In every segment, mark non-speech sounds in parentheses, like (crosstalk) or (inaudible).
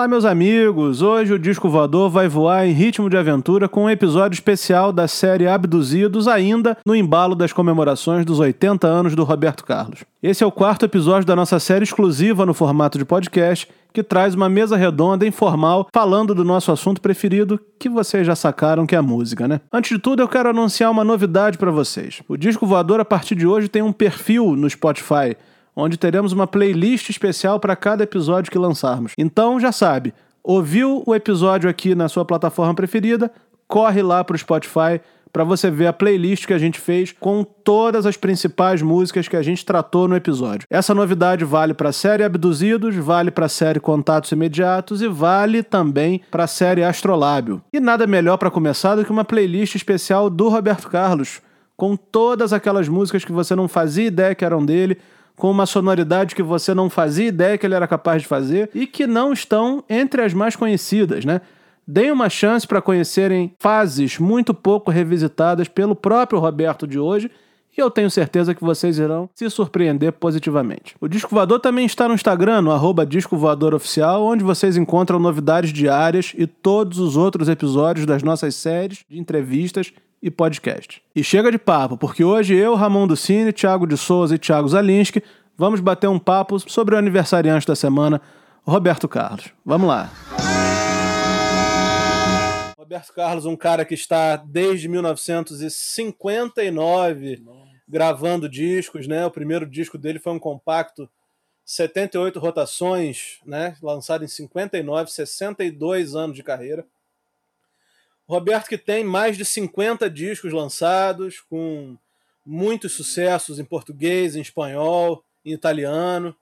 Olá, meus amigos! Hoje o Disco Voador vai voar em ritmo de aventura com um episódio especial da série Abduzidos, ainda no embalo das comemorações dos 80 anos do Roberto Carlos. Esse é o quarto episódio da nossa série exclusiva no formato de podcast, que traz uma mesa redonda informal falando do nosso assunto preferido, que vocês já sacaram que é a música, né? Antes de tudo, eu quero anunciar uma novidade para vocês. O Disco Voador, a partir de hoje, tem um perfil no Spotify onde teremos uma playlist especial para cada episódio que lançarmos. Então já sabe, ouviu o episódio aqui na sua plataforma preferida, corre lá para o Spotify para você ver a playlist que a gente fez com todas as principais músicas que a gente tratou no episódio. Essa novidade vale para a série Abduzidos, vale para a série Contatos Imediatos e vale também para a série Astrolábio. E nada melhor para começar do que uma playlist especial do Roberto Carlos, com todas aquelas músicas que você não fazia ideia que eram dele, com uma sonoridade que você não fazia ideia que ele era capaz de fazer e que não estão entre as mais conhecidas, né? Deem uma chance para conhecerem fases muito pouco revisitadas pelo próprio Roberto de hoje e eu tenho certeza que vocês irão se surpreender positivamente. O Disco Voador também está no Instagram, no arroba Disco Voador Oficial, onde vocês encontram novidades diárias e todos os outros episódios das nossas séries de entrevistas e podcast. E chega de papo, porque hoje eu, Ramon do Cine, Thiago de Souza e Thiago Zalinski vamos bater um papo sobre o aniversariante da semana, Roberto Carlos. Vamos lá. Roberto Carlos, um cara que está desde 1959 Nossa. gravando discos, né? O primeiro disco dele foi um compacto 78 rotações, né? Lançado em 59, 62 anos de carreira. Roberto que tem mais de 50 discos lançados, com muitos sucessos em português, em espanhol, em italiano.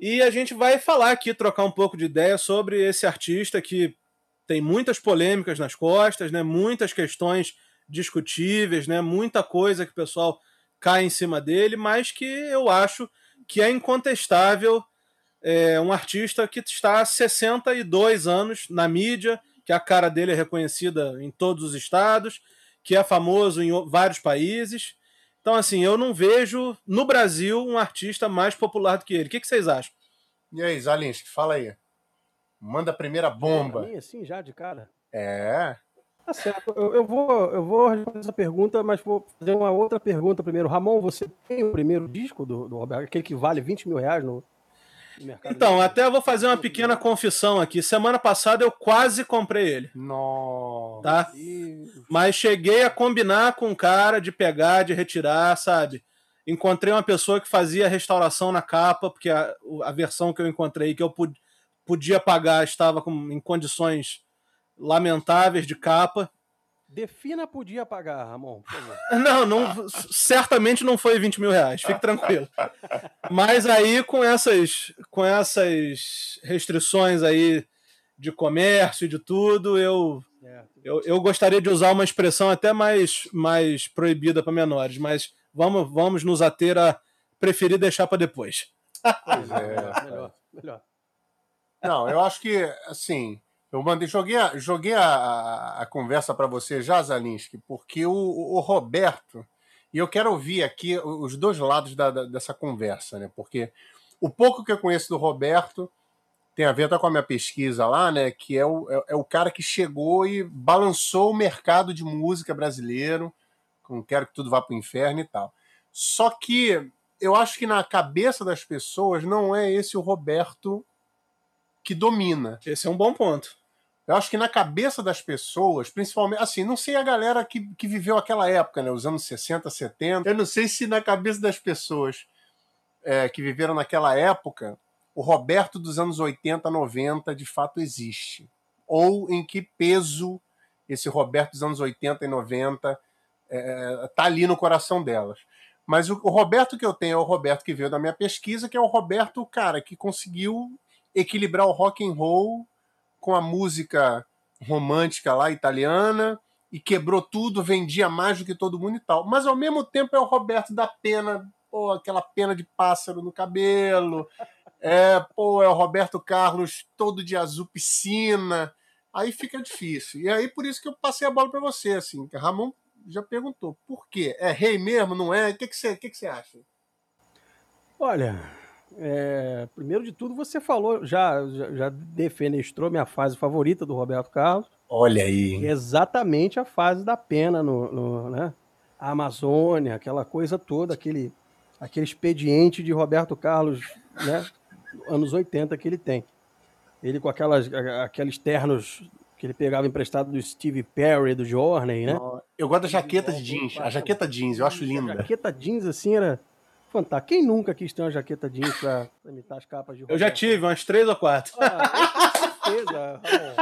E a gente vai falar aqui, trocar um pouco de ideia sobre esse artista que tem muitas polêmicas nas costas, né? muitas questões discutíveis, né? muita coisa que o pessoal cai em cima dele, mas que eu acho que é incontestável é, um artista que está há 62 anos na mídia, que a cara dele é reconhecida em todos os estados, que é famoso em vários países. Então, assim, eu não vejo no Brasil um artista mais popular do que ele. O que, que vocês acham? E aí, Zalinski, fala aí. Manda a primeira bomba. Mim, assim, já de cara? É. Tá certo. Eu, eu, vou, eu vou responder essa pergunta, mas vou fazer uma outra pergunta primeiro. Ramon, você tem o primeiro disco do, do Roberto, aquele que vale 20 mil reais no, então, até vou fazer uma pequena confissão aqui. Semana passada eu quase comprei ele. Nossa. Tá? Mas cheguei a combinar com o cara de pegar, de retirar, sabe? Encontrei uma pessoa que fazia restauração na capa, porque a, a versão que eu encontrei que eu podia pagar estava com, em condições lamentáveis de capa. Defina podia pagar, Ramon. (laughs) Não, não, certamente não foi 20 mil reais, fique tranquilo. Mas aí, com essas, com essas restrições aí de comércio e de tudo, eu, eu, eu gostaria de usar uma expressão até mais, mais proibida para menores, mas vamos, vamos nos ater a preferir deixar para depois. Pois é, (laughs) melhor, melhor. Não, eu acho que, assim, eu mandei, joguei a, joguei a, a, conversa para você já, Zalinski, porque o, o, Roberto, e eu quero ouvir aqui os dois lados da, da, dessa conversa, né? Porque o pouco que eu conheço do Roberto tem a ver até com a minha pesquisa lá, né? Que é o, é, é o cara que chegou e balançou o mercado de música brasileiro, com Quero que Tudo Vá para o Inferno e tal. Só que eu acho que na cabeça das pessoas não é esse o Roberto que domina. Esse é um bom ponto. Eu acho que na cabeça das pessoas, principalmente, assim, não sei a galera que, que viveu aquela época, né, os anos 60, 70, eu não sei se na cabeça das pessoas é, que viveram naquela época, o Roberto dos anos 80, 90 de fato existe. Ou em que peso esse Roberto dos anos 80 e 90 é, tá ali no coração delas. Mas o, o Roberto que eu tenho é o Roberto que veio da minha pesquisa, que é o Roberto, cara, que conseguiu equilibrar o rock and roll com a música romântica lá italiana e quebrou tudo, vendia mais do que todo mundo e tal. Mas ao mesmo tempo é o Roberto da pena, pô, aquela pena de pássaro no cabelo. É, pô, é o Roberto Carlos todo de azul piscina. Aí fica difícil. E aí por isso que eu passei a bola para você, assim. Ramon já perguntou, por quê? É rei mesmo, não é? O que, que, você, que, que você acha? Olha, É, primeiro de tudo, você falou, já, já, já defenestrou minha fase favorita do Roberto Carlos. Olha aí. Exatamente a fase da pena no, no né? A Amazônia, aquela coisa toda, aquele, aquele expediente de Roberto Carlos, né? Anos 80 que ele tem. Ele com aquelas, aqueles ternos que ele pegava emprestado do Steve Perry, do Journey, né? Eu gosto da jaqueta de jeans, a jaqueta jeans, eu acho linda. A jaqueta jeans, assim, era fantástico. Quem nunca quis ter uma jaqueta jeans pra imitar as capas de Eu já tive, umas três ou quatro. Ah, com certeza, Ramon.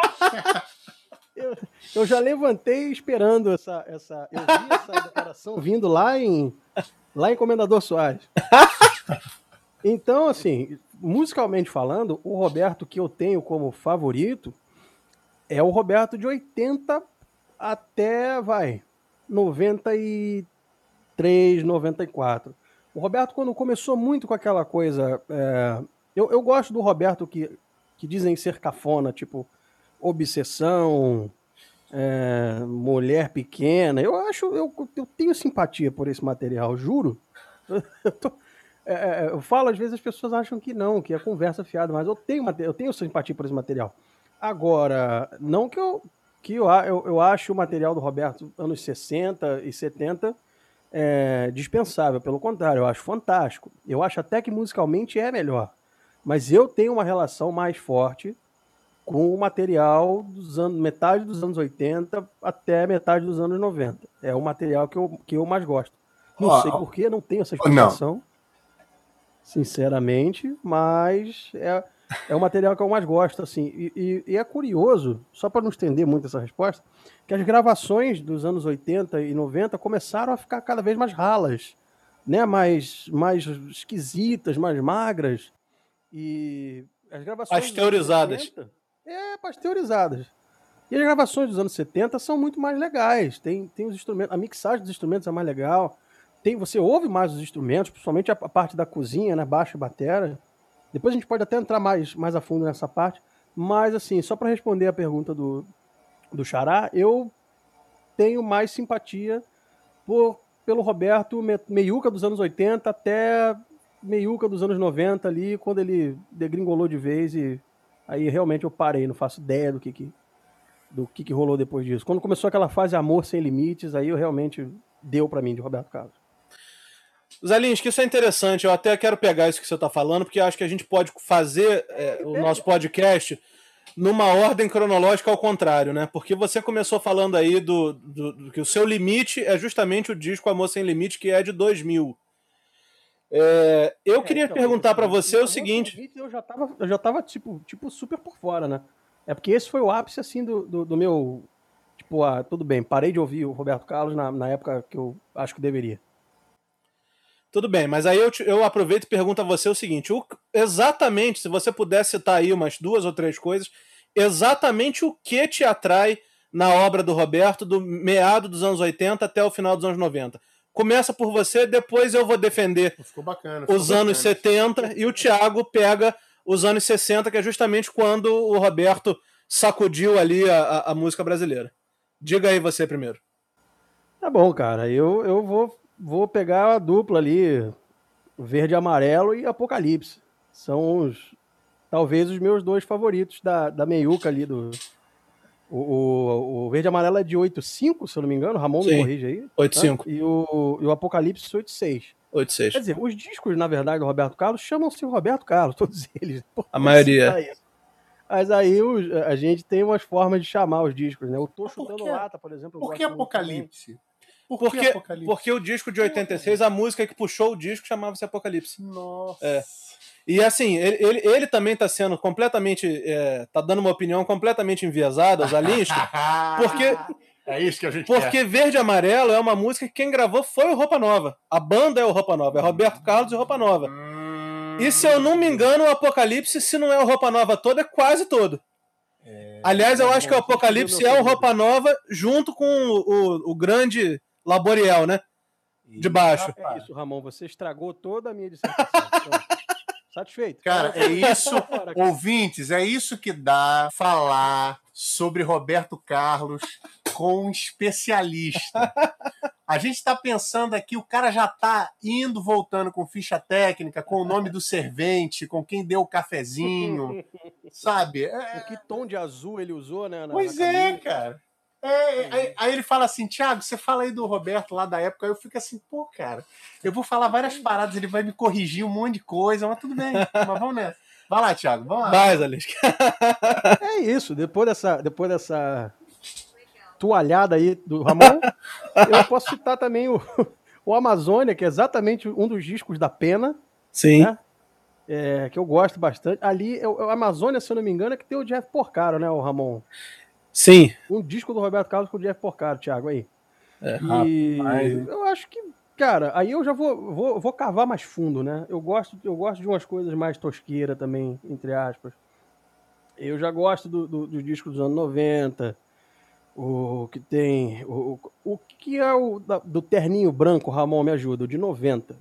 Eu, eu já levantei esperando essa, essa. Eu vi essa declaração vindo lá em, lá em Comendador Soares. Então, assim, musicalmente falando, o Roberto que eu tenho como favorito é o Roberto de 80 até, vai, 93, 94. O Roberto, quando começou muito com aquela coisa. É, eu, eu gosto do Roberto que, que dizem ser cafona, tipo, obsessão, é, mulher pequena. Eu acho, eu, eu tenho simpatia por esse material, juro. (laughs) Eu, tô, é, é, eu falo, às vezes as pessoas acham que não, que é conversa fiada, mas eu tenho, eu tenho simpatia por esse material. Agora, não que eu. Que eu, eu, eu acho o material do Roberto anos 60 e 70 é, dispensável, pelo contrário, eu acho fantástico. Eu acho até que musicalmente é melhor. Mas eu tenho uma relação mais forte com o material dos anos, metade dos anos 80 até metade dos anos 90. É o material que eu, que eu mais gosto. Não oh, sei porquê, não tenho essa explicação. Não. Sinceramente, mas é, é o material que eu mais gosto, assim. E, e, e é curioso, só para não estender muito essa resposta, que as gravações dos anos 80 e 90 começaram a ficar cada vez mais ralas, né? Mais, mais esquisitas, mais magras. E as gravações. Pasteurizadas. 80, é, pasteurizadas. E as gravações dos anos 70 são muito mais legais. Tem, tem os instrumentos, a mixagem dos instrumentos é mais legal. Tem, você ouve mais os instrumentos, principalmente a, parte da cozinha, né, baixo e batera. Depois a gente pode até entrar mais, mais a fundo nessa parte. Mas, assim, só para responder a pergunta do, do Xará, eu tenho mais simpatia por, pelo Roberto Meiuca dos anos 80 até Meiuca dos anos 90 ali, quando ele degringolou de vez e aí realmente eu parei, não faço ideia do que que, do que, que rolou depois disso. Quando começou aquela fase Amor Sem Limites, aí eu realmente deu para mim de Roberto Carlos. Zalinski, isso é interessante. Eu até quero pegar isso que você está falando, porque acho que a gente pode fazer é, o nosso podcast numa ordem cronológica ao contrário, né? Porque você começou falando aí do, do, do que o seu limite é justamente o disco Amor Sem Limite, que é de 2000. É, eu é, queria então, perguntar para você o seguinte. Eu já tava, eu já tava tipo, tipo super por fora, né? É porque esse foi o ápice assim do, do, do meu. Tipo, ah, tudo bem, parei de ouvir o Roberto Carlos na, na época que eu acho que deveria. Tudo bem, mas aí eu, te, eu aproveito e pergunto a você o seguinte: o, exatamente, se você pudesse citar aí umas duas ou três coisas, exatamente o que te atrai na obra do Roberto do meado dos anos 80 até o final dos anos 90? Começa por você, depois eu vou defender bacana, ficou os anos 70 e o Thiago pega os anos 60, que é justamente quando o Roberto sacudiu ali a, a, a música brasileira. Diga aí você primeiro. Tá bom, cara. Eu, eu vou vou pegar a dupla ali, verde amarelo e Apocalipse. São os talvez os meus dois favoritos da, da meiuca ali do. O, o, o verde amarelo é de 8.5, se eu não me engano. Ramon Sim, me corrige aí. 8.5. Né? E, o, e o Apocalipse 8.6. 8.6. Quer dizer, os discos, na verdade, do Roberto Carlos chamam-se Roberto Carlos, (laughs) todos eles. Pô, a maioria. Mas aí a gente tem umas formas de chamar os discos, né? Eu tô chutando lata, por exemplo. Por que Apocalipse? Por porque, porque o disco de 86, a música que puxou o disco chamava-se Apocalipse. Nossa. É. E assim, ele, ele, ele também está sendo completamente. É, tá dando uma opinião completamente enviesada, Zalinski, (laughs) porque. É isso que a gente Porque quer. Verde e Amarelo é uma música que quem gravou foi o Roupa Nova. A banda é o Roupa Nova, é Roberto Carlos e Roupa Nova. Hum... E se eu não me engano, o Apocalipse, se não é o Roupa Nova todo, é quase todo. É... Aliás, eu acho que o Apocalipse é o Roupa Nova junto com o, o, o grande Laboriel, né? De baixo. É isso, Ramon. Você estragou toda a minha dissertação. (laughs) Satisfeito? Cara, é isso, (laughs) ouvintes, é isso que dá falar sobre Roberto Carlos com um especialista. A gente está pensando aqui, o cara já está indo, voltando com ficha técnica, com o nome do servente, com quem deu o cafezinho, (laughs) sabe? É... Que tom de azul ele usou, né? Na, pois na é, cara. É, aí, aí, ele fala assim, Thiago, você fala aí do Roberto lá da época, aí eu fico assim, pô, cara, eu vou falar várias paradas, ele vai me corrigir um monte de coisa, mas tudo bem, (laughs) mas vamos nessa. Vai lá, Thiago, vamos lá. Vai, Alisca. é isso, depois dessa, depois dessa toalhada aí do Ramon, eu posso citar também o, o Amazônia, que é exatamente um dos discos da Pena. Sim. Né? É, que eu gosto bastante. Ali, é o Amazônia, se eu não me engano, é que tem o Jeff Porcaro, né, o Ramon? Sim. Um disco do Roberto Carlos com o Jeff Porcaro, Thiago, aí. É, e rapaz. eu acho que, cara, aí eu já vou, vou, vou cavar mais fundo, né? Eu gosto, eu gosto de umas coisas mais tosqueiras também, entre aspas. Eu já gosto do, do, do disco dos anos 90, o que tem. O, o, o que é o da, do terninho branco, Ramon, me ajuda, o de 90.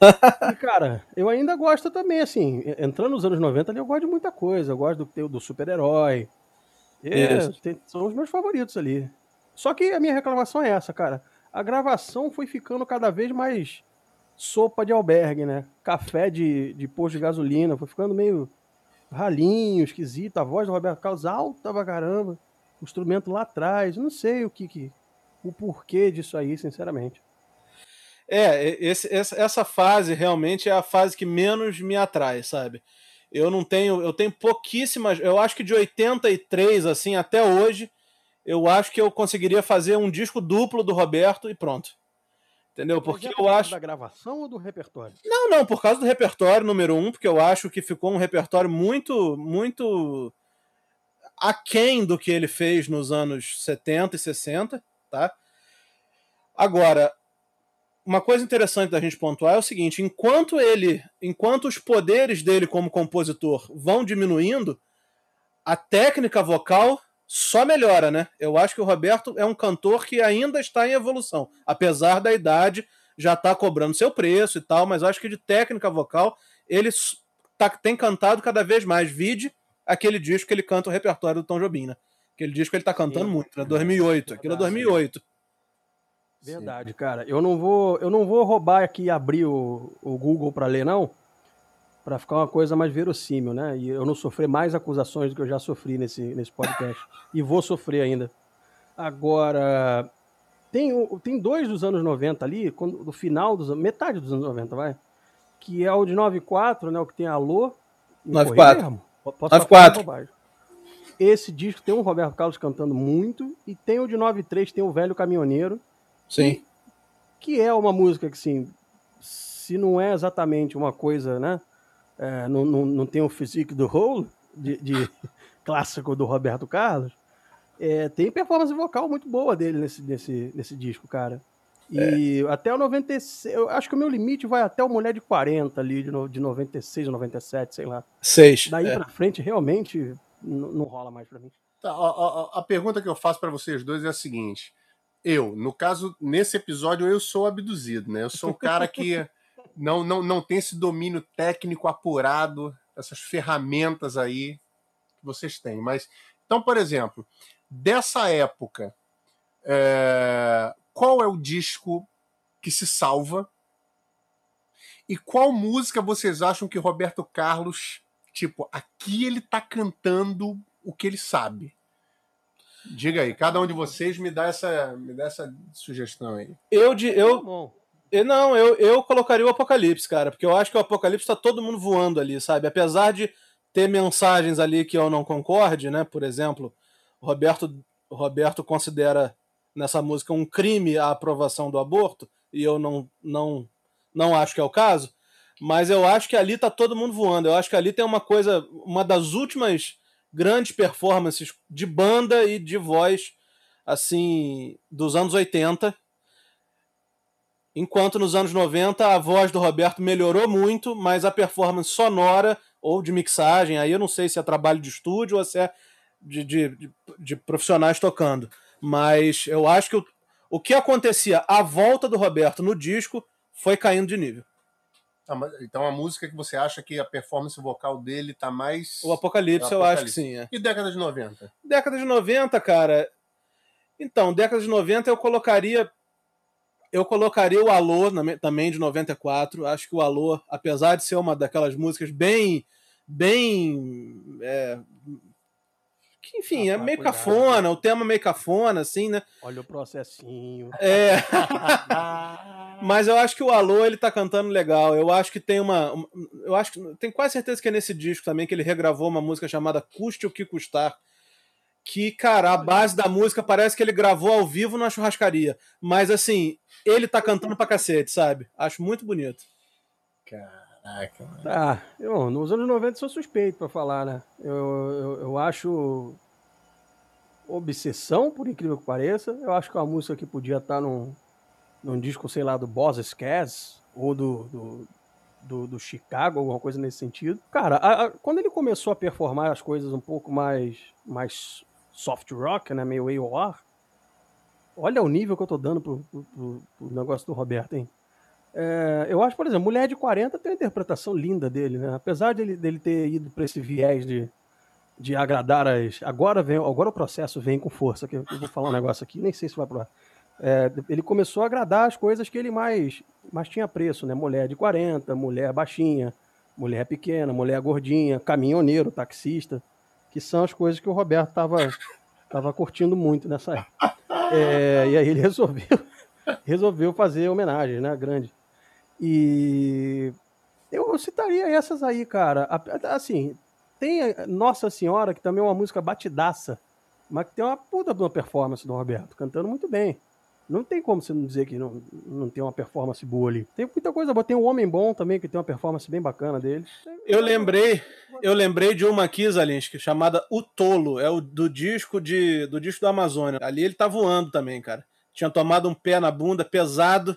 (laughs) e, cara, eu ainda gosto também, assim, entrando nos anos 90 ali, eu gosto de muita coisa. Eu gosto do, do super-herói. É, tem, são os meus favoritos ali. Só que a minha reclamação é essa, cara. A gravação foi ficando cada vez mais sopa de albergue, né? Café de, de posto de gasolina. Foi ficando meio ralinho, esquisito. A voz do Roberto Carlos alta pra caramba. O instrumento lá atrás. Não sei o que, que o porquê disso aí, sinceramente. É, esse, essa fase realmente é a fase que menos me atrai, sabe? Eu não tenho, eu tenho pouquíssimas, eu acho que de 83 assim até hoje, eu acho que eu conseguiria fazer um disco duplo do Roberto e pronto. Entendeu? Porque é eu acho da gravação ou do repertório? Não, não, por causa do repertório número um, porque eu acho que ficou um repertório muito, muito aquém do que ele fez nos anos 70 e 60, tá? Agora, uma coisa interessante da gente pontuar é o seguinte: enquanto ele, enquanto os poderes dele como compositor vão diminuindo, a técnica vocal só melhora, né? Eu acho que o Roberto é um cantor que ainda está em evolução, apesar da idade já tá cobrando seu preço e tal, mas acho que de técnica vocal ele tá, tem cantado cada vez mais. Vide aquele disco que ele canta o repertório do Tom Jobim, né? Aquele disco que ele tá cantando Sim. muito, né? 2008. Aquilo é 2008. Verdade, cara. Eu não vou, eu não vou roubar aqui e abrir o, o Google para ler, não. Para ficar uma coisa mais verossímil, né? E eu não sofrer mais acusações do que eu já sofri nesse, nesse podcast. (laughs) e vou sofrer ainda. Agora, tem, tem dois dos anos 90 ali, quando, do final dos metade dos anos 90, vai. Que é o de 94, né? O que tem Alô. 94. 94. Esse disco tem o Roberto Carlos cantando muito. E tem o de 93, tem o Velho Caminhoneiro Sim. Que é uma música que, assim, se não é exatamente uma coisa, né? É, não, não, não tem o physique do Hole, de, de (laughs) clássico do Roberto Carlos, é, tem performance vocal muito boa dele nesse, nesse, nesse disco, cara. E é. até o 96, eu acho que o meu limite vai até o Mulher de 40 ali, de, no, de 96 ou 97, sei lá. Seis. Daí é. pra frente, realmente, não rola mais pra mim. Tá, a, a, a, pergunta que eu faço para vocês dois é a seguinte: eu, no caso, nesse episódio, eu sou abduzido, né? Eu sou um cara que (laughs) não, não, não tem esse domínio técnico apurado, essas ferramentas aí que vocês têm. Mas, então, por exemplo, dessa época, é, qual é o disco que se salva? E qual música vocês acham que Roberto Carlos, tipo, aqui ele tá cantando o que ele sabe? Diga aí, cada um de vocês me dá essa, me dá essa sugestão aí. Eu de eu, eu não, eu, eu colocaria o Apocalipse, cara, porque eu acho que o Apocalipse tá todo mundo voando ali, sabe? Apesar de ter mensagens ali que eu não concorde, né? Por exemplo, Roberto Roberto considera nessa música um crime a aprovação do aborto, e eu não não não acho que é o caso, mas eu acho que ali tá todo mundo voando. Eu acho que ali tem uma coisa, uma das últimas grandes performances de banda e de voz assim dos anos 80. Enquanto nos anos 90 a voz do Roberto melhorou muito, mas a performance sonora ou de mixagem, aí eu não sei se é trabalho de estúdio ou se é de, de, de, profissionais tocando. Mas eu acho que o, o que acontecia à volta do Roberto no disco foi caindo de nível. Tá, então a música que você acha que a performance vocal dele tá mais. O Apocalipse, eu acho que sim. É. E década de 90? Década de 90, cara. Então, década de 90 eu colocaria. Eu colocaria o Alô também de 94. Acho que o Alô, apesar de ser uma daquelas músicas bem. bem. É, que, enfim, ah, é meio cuidado, cafona, né? o tema meio cafona, assim, né? Olha o processinho. É. (laughs) Mas eu acho que o Alô, ele tá cantando legal. Eu acho que tem uma. Eu acho que. Tenho quase certeza que é nesse disco também que ele regravou uma música chamada Custe o que Custar. Que, cara, a base da música parece que ele gravou ao vivo na churrascaria. Mas, assim, ele tá cantando pra cacete, sabe? Acho muito bonito. Caraca, mano. Ah, eu, nos anos 90 sou suspeito pra falar, né? Eu, eu, eu acho. Obsessão, por incrível que pareça. Eu acho que é uma música que podia estar tá num num disco, sei lá, do Boss Scaz ou do, do, do, do, Chicago, alguma coisa nesse sentido. Cara, a, a, quando ele começou a performar as coisas um pouco mais, mais soft rock, né, meio AOR, olha o nível que eu tô dando pro, pro, pro, pro negócio do Roberto, hein? É, eu acho, por exemplo, Mulher de 40 tem uma interpretação linda dele, né? Apesar dele, dele ter ido para esse viés de, de agradar as. Agora vem, agora o processo vem com força. Que eu vou falar um negócio aqui, nem sei se vai pro é, ele começou a agradar as coisas que ele mais, mais tinha preço, né? Mulher de 40, mulher baixinha, mulher pequena, mulher gordinha, caminhoneiro, taxista, que são as coisas que o Roberto estava tava curtindo muito nessa época. É, e aí ele (laughs) resolveu, resolveu fazer homenagem, né? Grande. E eu citaria essas aí, cara. Assim, tem Nossa Senhora, que também é uma música batidaça, mas que tem uma puta performance do Roberto, cantando muito bem. Não tem como você não dizer que não, não tem uma performance boa ali. Tem muita coisa boa. Tem o Homem Bom também, que tem uma performance bem bacana dele. Eu lembrei, eu lembrei de uma aqui, Zalinski, chamada O Tolo. É o do disco de, do disco do Amazônia. Ali ele tá voando também, cara. Tinha tomado um pé na bunda pesado.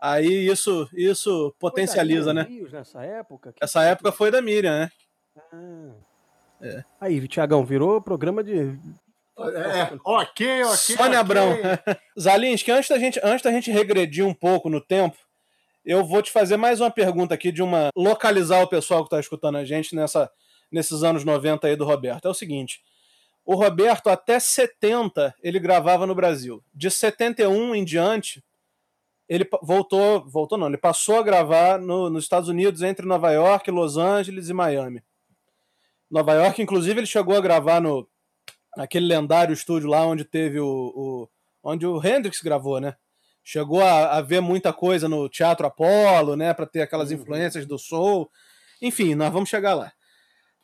Aí isso, isso potencializa, né? Nessa época? Essa época foi da Miriam, né? Ah. É. Aí, Tiagão, virou programa de é, ok, ok. Sônia okay. Abrão. (laughs) Zalinski, antes da, gente, antes da gente regredir um pouco no tempo, eu vou te fazer mais uma pergunta aqui de uma. localizar o pessoal que está escutando a gente nessa, nesses anos 90 aí do Roberto. É o seguinte. O Roberto, até 70, ele gravava no Brasil. De 71 em diante, ele voltou. Voltou não, ele passou a gravar no, nos Estados Unidos entre Nova York, Los Angeles e Miami. Nova York, inclusive, ele chegou a gravar no aquele lendário estúdio lá onde teve o, o onde o Hendrix gravou, né? Chegou a, a, ver muita coisa no Teatro Apolo, né, para ter aquelas uhum. influências do soul. Enfim, nós vamos chegar lá.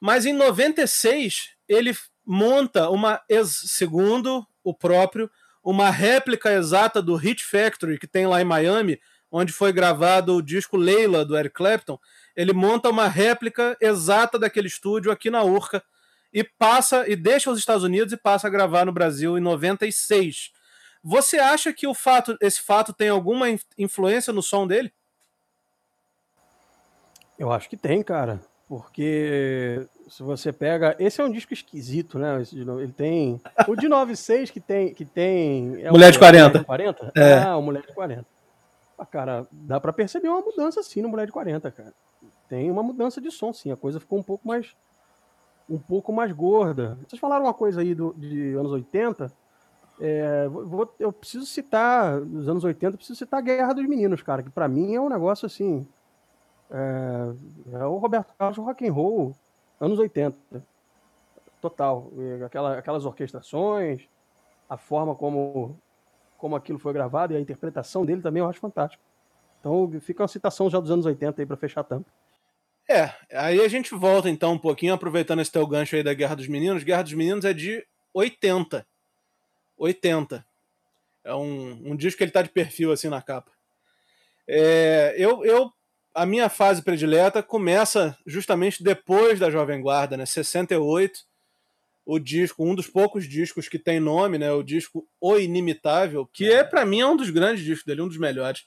Mas em 96 ele monta uma segundo o próprio uma réplica exata do Hit Factory que tem lá em Miami, onde foi gravado o disco Leila do Eric Clapton. Ele monta uma réplica exata daquele estúdio aqui na Urca e passa e deixa os Estados Unidos e passa a gravar no Brasil em 96. Você acha que o fato, esse fato tem alguma influência no som dele? Eu acho que tem, cara. Porque se você pega. Esse é um disco esquisito, né? Ele tem. O de 96 que tem. Que tem é Mulher de 40. Mulher de 40? É. Ah, o Mulher de 40. Ah, cara, dá para perceber uma mudança sim no Mulher de 40, cara. Tem uma mudança de som, sim. A coisa ficou um pouco mais um pouco mais gorda. Vocês falaram uma coisa aí do, de anos 80. É, vou, eu preciso citar, nos anos 80, preciso citar a Guerra dos Meninos, cara, que para mim é um negócio assim. É, é, o Roberto Carlos rock and roll, anos 80. Total. Aquela, aquelas orquestrações, a forma como, como aquilo foi gravado e a interpretação dele também eu acho fantástico. Então fica uma citação já dos anos 80 aí para fechar a tampa. É, aí a gente volta então um pouquinho, aproveitando esse teu gancho aí da Guerra dos Meninos. Guerra dos Meninos é de 80. 80. É um, um disco que ele tá de perfil assim na capa. É, eu, eu, a minha fase predileta começa justamente depois da Jovem Guarda, né? 68. O disco, um dos poucos discos que tem nome, né? O disco O Inimitável, que é para mim é um dos grandes discos dele, um dos melhores.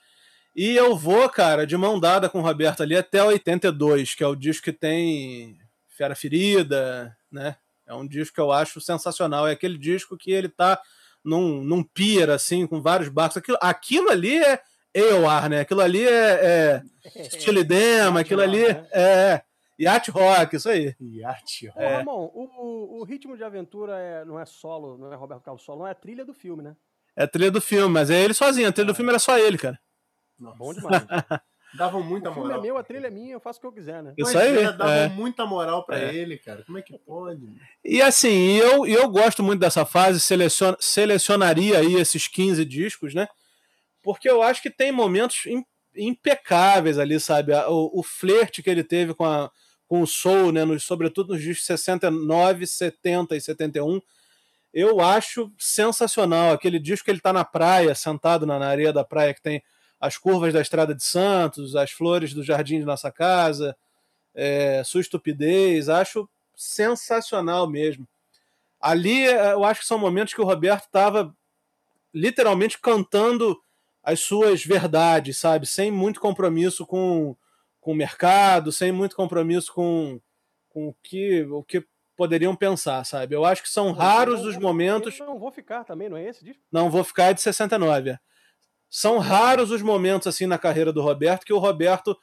E eu vou, cara, de mão dada com o Roberto ali até 82, que é o disco que tem Fera Ferida, né? É um disco que eu acho sensacional. É aquele disco que ele tá num, num pier, assim, com vários barcos. Aquilo, aquilo ali é, AOR, né? Aquilo ali é, é (laughs) aquilo ali é yacht rock, isso aí. Yacht Ô, Ramon, o, o ritmo de aventura é, não é solo, não é Roberto Carlos solo, não é a trilha do filme, né? É a trilha do filme, mas é ele sozinho. A trilha do filme era só ele, cara. Nossa. Bom demais. (laughs) Davam muita o filme moral. é meu, a trilha é minha, eu faço o que eu quiser, né? Isso aí, é, davam é. muita moral pra É. ele, cara. Como é que pode? E assim, eu, eu gosto muito dessa fase, selecion, selecionaria aí esses 15 discos, né? Porque eu acho que tem momentos im- impecáveis ali, sabe? O, o flerte que ele teve com, a, com o soul, né? Nos, sobretudo nos discos 69, 70 e 71. Eu acho sensacional. Aquele disco que ele tá na praia, sentado na, na areia da praia, que tem as curvas da Estrada de Santos, as flores do jardim de nossa casa, é, sua estupidez. Acho sensacional mesmo. Ali eh, eu acho que são momentos que o Roberto estava literalmente cantando as suas verdades, sabe? Sem muito compromisso com, com o mercado, sem muito compromisso com, com o, que, o que poderiam pensar, sabe? Eu acho que são raros Eu os momentos. Não vou ficar também, não é esse disco? Não, vou ficar de 69. é. São raros os momentos assim na carreira do Roberto que o Roberto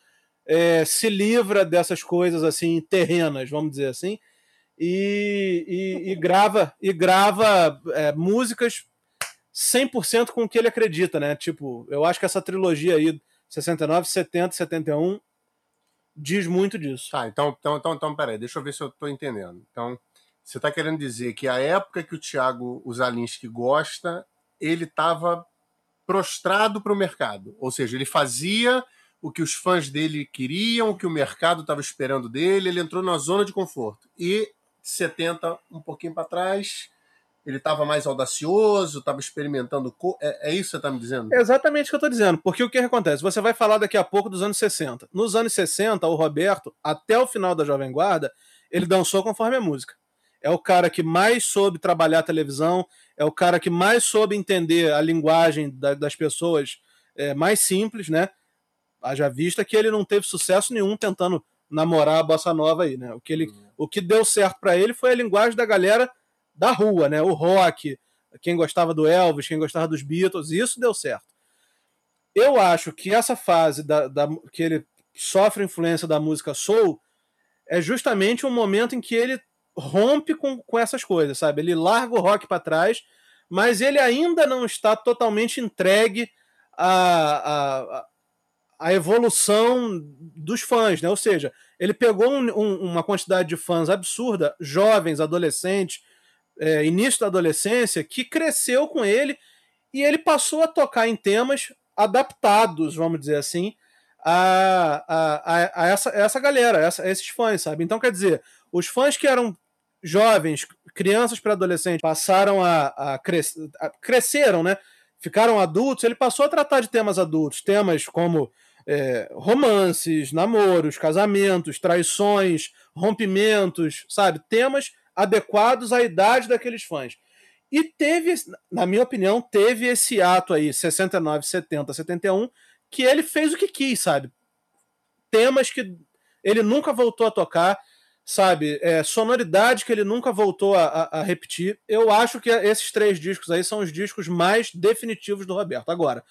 é, se livra dessas coisas assim terrenas, vamos dizer assim, e, e- e grava e grava é, músicas 100% com o que ele acredita, né? Tipo, eu acho que essa trilogia aí 69, 70, 71 diz muito disso. Tá, então, então, então, então, peraí, deixa eu ver se eu tô entendendo. Então, você tá querendo dizer que a época que o Thiago Zalinski gosta, ele tava prostrado pro mercado. Ou seja, ele fazia o que os fãs dele queriam, o que o mercado estava esperando dele, ele entrou na zona de conforto. E 70, um pouquinho para trás, ele estava mais audacioso, estava experimentando. Co... É, é isso que você está me dizendo? É exatamente o que eu estou dizendo. Porque o que acontece? Você vai falar daqui a pouco dos anos 60. Nos anos 60, o Roberto, até o final da Jovem Guarda, ele dançou conforme a música. É o cara que mais soube trabalhar a televisão, é o cara que mais soube entender a linguagem da- das pessoas é, mais simples, né? Haja vista que ele não teve sucesso nenhum tentando namorar a bossa nova aí, né? O que, ele, o que deu certo para ele foi a linguagem da galera da rua, né? O rock, quem gostava do Elvis, quem gostava dos Beatles, isso deu certo. Eu acho que essa fase da, da- que ele sofre influência da música soul é justamente um momento em que ele rompe com, com essas coisas, sabe? Ele larga o rock para trás, mas ele ainda não está totalmente entregue à, à, à evolução dos fãs, né? Ou seja, ele pegou um- um- uma quantidade de fãs absurda, jovens, adolescentes, é, início da adolescência, que cresceu com ele e ele passou a tocar em temas adaptados, vamos dizer assim, a, a, a, essa, a essa galera, a, essa- a esses fãs, sabe? Então, quer dizer, os fãs que eram jovens, crianças para adolescentes, passaram a, a, cres, a cresceram, né? Ficaram adultos, ele passou a tratar de temas adultos, temas como é, romances, namoros, casamentos, traições, rompimentos, sabe? Temas adequados à idade daqueles fãs. E teve, na minha opinião, teve esse ato aí, 69, 70, 71, que ele fez o que quis, sabe? Temas que ele nunca voltou a tocar, sabe? É, sonoridade que ele nunca voltou a, a- a repetir. Eu acho que esses três discos aí são os discos mais definitivos do Roberto. Agora,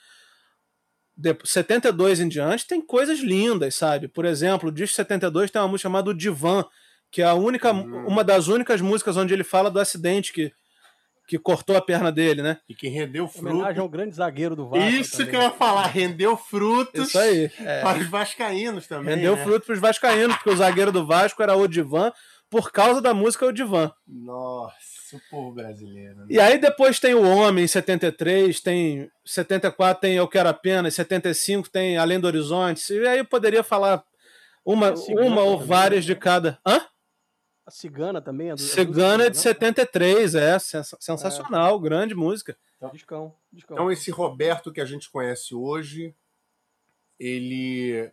de 72 em diante, tem coisas lindas, sabe? Por exemplo, o disco 72 tem uma música chamada O Divan, que é a única, Hum. uma das únicas músicas onde ele fala do acidente que, que cortou a perna dele, né? E que rendeu Homenagem frutos. ao grande zagueiro do Vasco. Isso também. que eu ia falar, rendeu frutos Isso aí. é. para os vascaínos também. Rendeu né? fruto pros vascaínos, porque o zagueiro do Vasco era o Divan, por causa da música O Divan. Nossa, o povo brasileiro. né? E aí depois tem o Homem, em 73, tem 74 tem Eu Quero Apenas, 75 tem Além do Horizonte, e aí eu poderia falar uma, uma ou várias né? de cada. Hã? A Cigana também. É do, Cigana é de né? 73, é sens- sensacional, grande música. Discão, discão. Então, esse Roberto que a gente conhece hoje, ele.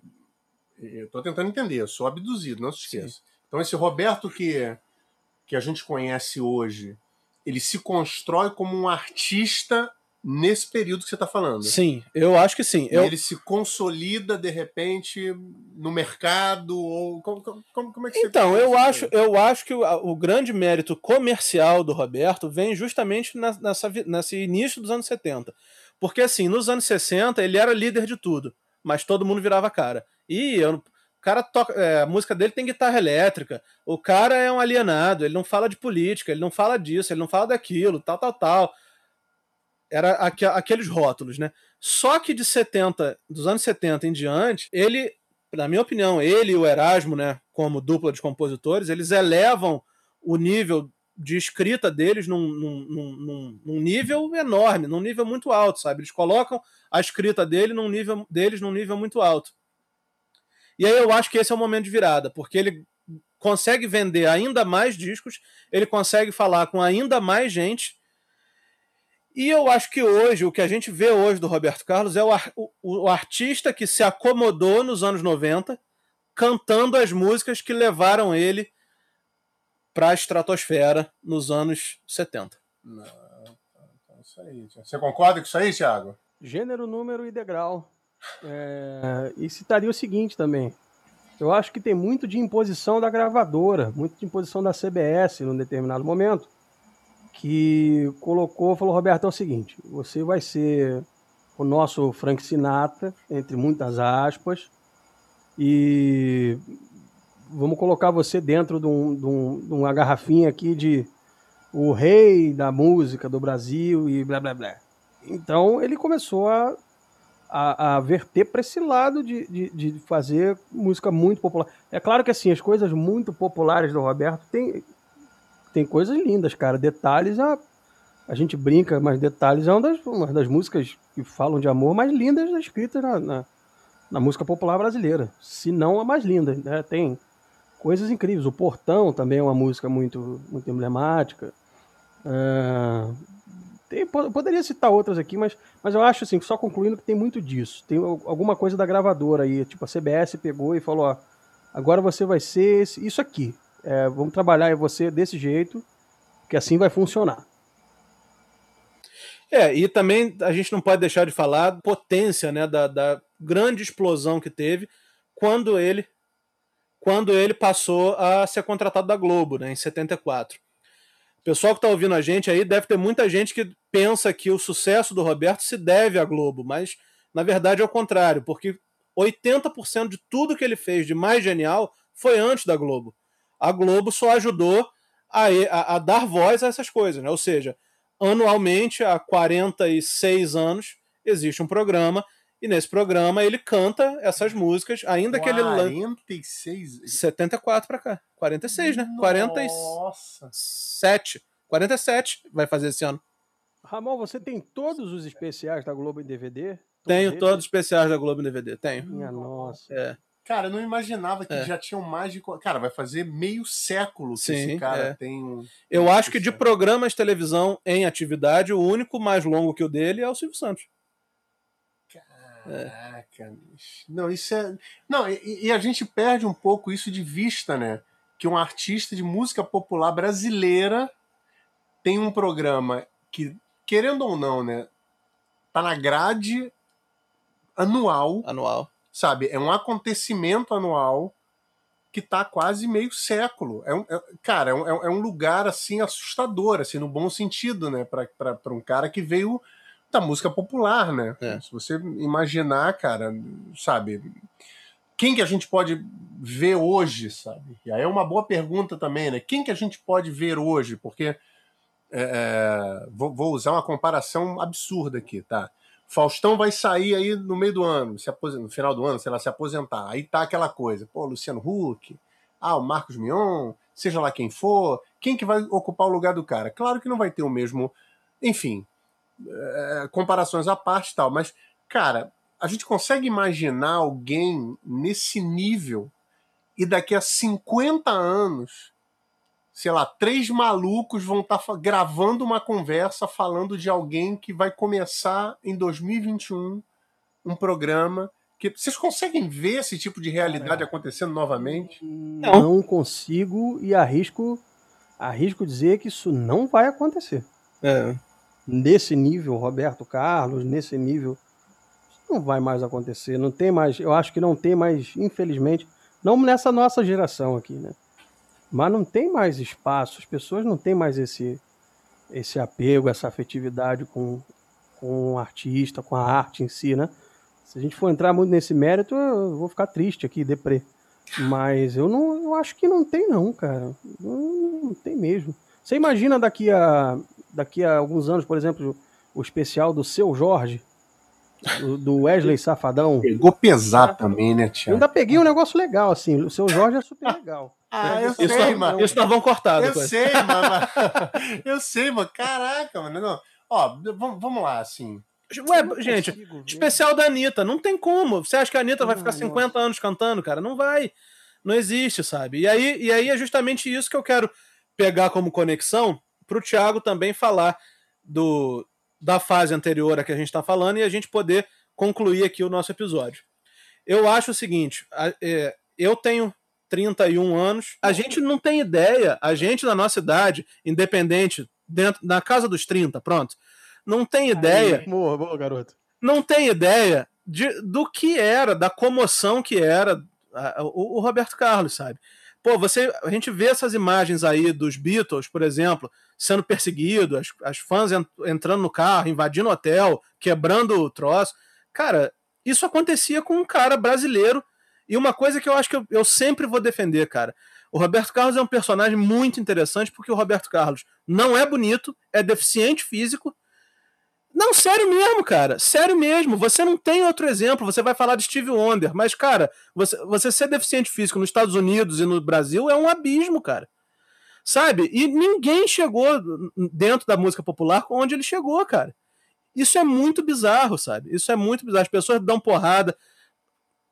Eu estou tentando entender, eu sou abduzido, não se esqueça. Então, esse Roberto que, que a gente conhece hoje, ele se constrói como um artista nesse período que você está falando. Sim, eu acho que sim. Eu, ele se consolida de repente no mercado ou como, como, como é que você Então, eu acho, eu acho que o, o grande mérito comercial do Roberto vem justamente nessa, nesse início dos anos 70. Porque assim, nos anos 60 ele era líder de tudo, mas todo mundo virava cara. E eu, o cara toca, é, a música dele tem guitarra elétrica. O cara é um alienado, ele não fala de política, ele não fala disso, ele não fala daquilo, tal, tal, tal. Era aqu aqueles rótulos, né? Só que de 70, dos anos 70 em diante, ele, na minha opinião, ele e o Erasmo, né, como dupla de compositores, eles elevam o nível de escrita deles num, num, num, num, nível enorme, num nível muito alto, sabe? Eles colocam a escrita dele num nível, deles num nível muito alto. E aí eu acho que esse é o momento de virada, porque ele consegue vender ainda mais discos, ele consegue falar com ainda mais gente. E eu acho que hoje, o que a gente vê hoje do Roberto Carlos é o, o, o artista que se acomodou nos anos 90, cantando as músicas que levaram ele para a estratosfera nos anos 70. Não, então, isso aí. Você concorda com isso aí, Thiago? Gênero, número e degrau. É, e citaria o seguinte também. Eu acho que tem muito de imposição da gravadora, muito de imposição da CBS num determinado momento, que colocou, falou, Roberto, é o seguinte, você vai ser o nosso Frank Sinatra, entre muitas aspas, e vamos colocar você dentro de, um, de, um, de uma garrafinha aqui de o rei da música do Brasil e blá blá blá. Então ele começou a, a, a verter para esse lado de, de, de, fazer música muito popular. É claro que assim, as coisas muito populares do Roberto tem, tem coisas lindas, cara. Detalhes, a, a gente brinca, mas Detalhes é uma das, uma das músicas que falam de amor mais lindas escritas na, na, na música popular brasileira. Se não a mais linda. Né? Tem coisas incríveis. O Portão também é uma música muito, muito emblemática. Uh, tem, poderia citar outras aqui, mas, mas eu acho assim, só concluindo que tem muito disso. Tem alguma coisa da gravadora aí, tipo a CBS pegou e falou, ó, agora você vai ser esse, isso aqui. É, vamos trabalhar você desse jeito, que assim vai funcionar. É, e também a gente não pode deixar de falar da potência, né, da, da grande explosão que teve quando ele quando ele passou a ser contratado da Globo, né, em 74. O pessoal que está ouvindo a gente aí deve ter muita gente que pensa que o sucesso do Roberto se deve à Globo, mas na verdade é o contrário, porque 80% de tudo que ele fez de mais genial foi antes da Globo. A Globo só ajudou a, a, a dar voz a essas coisas, né? ou seja, anualmente, há 46 anos, existe um programa e nesse programa ele canta essas músicas, ainda 46... que ele. 46? 74 pra cá. 46, né? Nossa. 47. 47 vai fazer esse ano. Ramon, você tem todos os especiais da Globo em DVD? Todos Tenho eles? todos os especiais da Globo em DVD, tenho. Minha nossa. É. Cara, eu não imaginava que é. já tinham mais de. Cara, vai fazer meio século que Sim, esse cara é. tem um. Eu acho que de programas de televisão em atividade, o único mais longo que o dele é o Silvio Santos. Caraca, não, isso é. Não, e, e, a gente perde um pouco isso de vista, né? Que um artista de música popular brasileira tem um programa que, querendo ou não, né? Tá na grade anual. Anual. Sabe? É um acontecimento anual que tá quase meio século. É um, é, cara, é um, é um lugar assim assustador, assim, no bom sentido, né? Para um cara que veio da música popular, né? É. Se você imaginar, cara, sabe, quem que a gente pode ver hoje, sabe? E aí é uma boa pergunta também, né? Quem que a gente pode ver hoje? Porque é, é vou, vou, usar uma comparação absurda aqui, tá? Faustão vai sair aí no meio do ano, se no final do ano, sei lá, se aposentar. Aí tá aquela coisa, pô, Luciano Huck, ah, o Marcos Mion, seja lá quem for, quem que vai ocupar o lugar do cara? Claro que não vai ter o mesmo, enfim, é, comparações à parte e tal, mas, cara, a gente consegue imaginar alguém nesse nível e daqui a 50 anos, sei lá, três malucos vão estar tá gravando uma conversa falando de alguém que vai começar em 2021 um programa que vocês conseguem ver esse tipo de realidade acontecendo novamente? Não. não consigo e arrisco arrisco dizer que isso não vai acontecer. É nesse nível, Roberto Carlos, nesse nível, isso não vai mais acontecer. Não tem mais, eu acho que não tem mais, infelizmente, não nessa nossa geração aqui, né? Mas não tem mais espaço, as pessoas não têm mais esse esse apego, essa afetividade com, com o artista, com a arte em si, né? Se a gente for entrar muito nesse mérito, eu vou ficar triste aqui, deprê. Mas eu não, eu acho que não tem não, cara. Não, não tem mesmo. Você imagina daqui a daqui a alguns anos, por exemplo, o especial do Seu Jorge, do, do Wesley Safadão. Pegou pesado também, né, Tiago? Ainda peguei um negócio legal, assim. O Seu Jorge é super legal. (laughs) Ah, eu Isso, sei, mano. isso nós vamos cortar Eu depois. sei, (laughs) mano. Eu sei, mano. Caraca, mano. Não. Ó, vamos, vamos lá, assim. Ué, gente, consigo especial da Anitta, não tem como. Você acha que a Anitta vai ficar não. 50 anos cantando, cara? Não vai. Não existe, sabe? E aí, e aí é justamente isso que eu quero pegar como conexão pro Thiago também falar do, da fase anterior a que a gente tá falando e a gente poder concluir aqui o nosso episódio. Eu acho o seguinte, a- é, eu tenho 31 anos, a gente não tem ideia, a gente da nossa idade, independente, dentro na casa dos 30, pronto, não tem ideia Boa, boa, garoto. não tem ideia de, do que era, da comoção que era a- o, o Roberto Carlos, sabe? Pô, você, a gente vê essas imagens aí dos Beatles, por exemplo, sendo perseguido, as, as fãs en- entrando no carro, invadindo o hotel, quebrando o troço. Cara, isso acontecia com um cara brasileiro. E uma coisa que eu acho que eu, eu sempre vou defender, cara. O Roberto Carlos é um personagem muito interessante porque o Roberto Carlos não é bonito, é deficiente físico, não, sério mesmo, cara. Sério mesmo. Você não tem outro exemplo. Você vai falar de Steve Wonder, mas, cara, você, você ser deficiente físico nos Estados Unidos e no Brasil é um abismo, cara. Sabe? E ninguém chegou dentro da música popular onde ele chegou, cara. Isso é muito bizarro, sabe? Isso é muito bizarro. As pessoas dão porrada.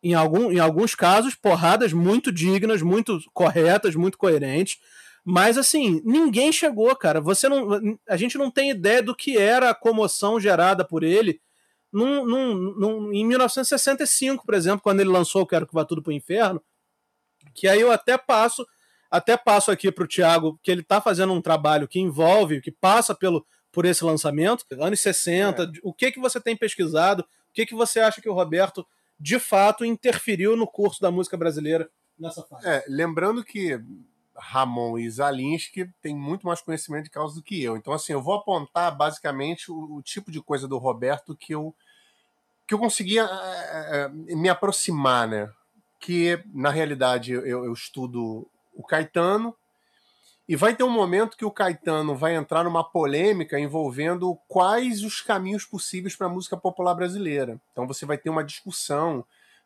Em, algum, em alguns casos, porradas muito dignas, muito corretas, muito coerentes. Mas assim, ninguém chegou, cara. Você não, a gente não tem ideia do que era a comoção gerada por ele num, num, num, em 1965, por exemplo, quando ele lançou Quero que vá tudo pro inferno. Que aí eu até passo, até passo aqui pro Thiago, que ele tá fazendo um trabalho que envolve, que passa pelo por esse lançamento, anos 60, É. o que que você tem pesquisado? O que que você acha que o Roberto de fato interferiu no curso da música brasileira nessa fase? É, lembrando que Ramon e Zalinski têm muito mais conhecimento de causa do que eu. Então, assim, eu vou apontar basicamente o, o tipo de coisa do Roberto que eu, que eu conseguia é, é, me aproximar, né? Que, na realidade, eu, eu estudo o Caetano, e vai ter um momento que o Caetano vai entrar numa polêmica envolvendo quais os caminhos possíveis para a música popular brasileira. Então você vai ter uma discussão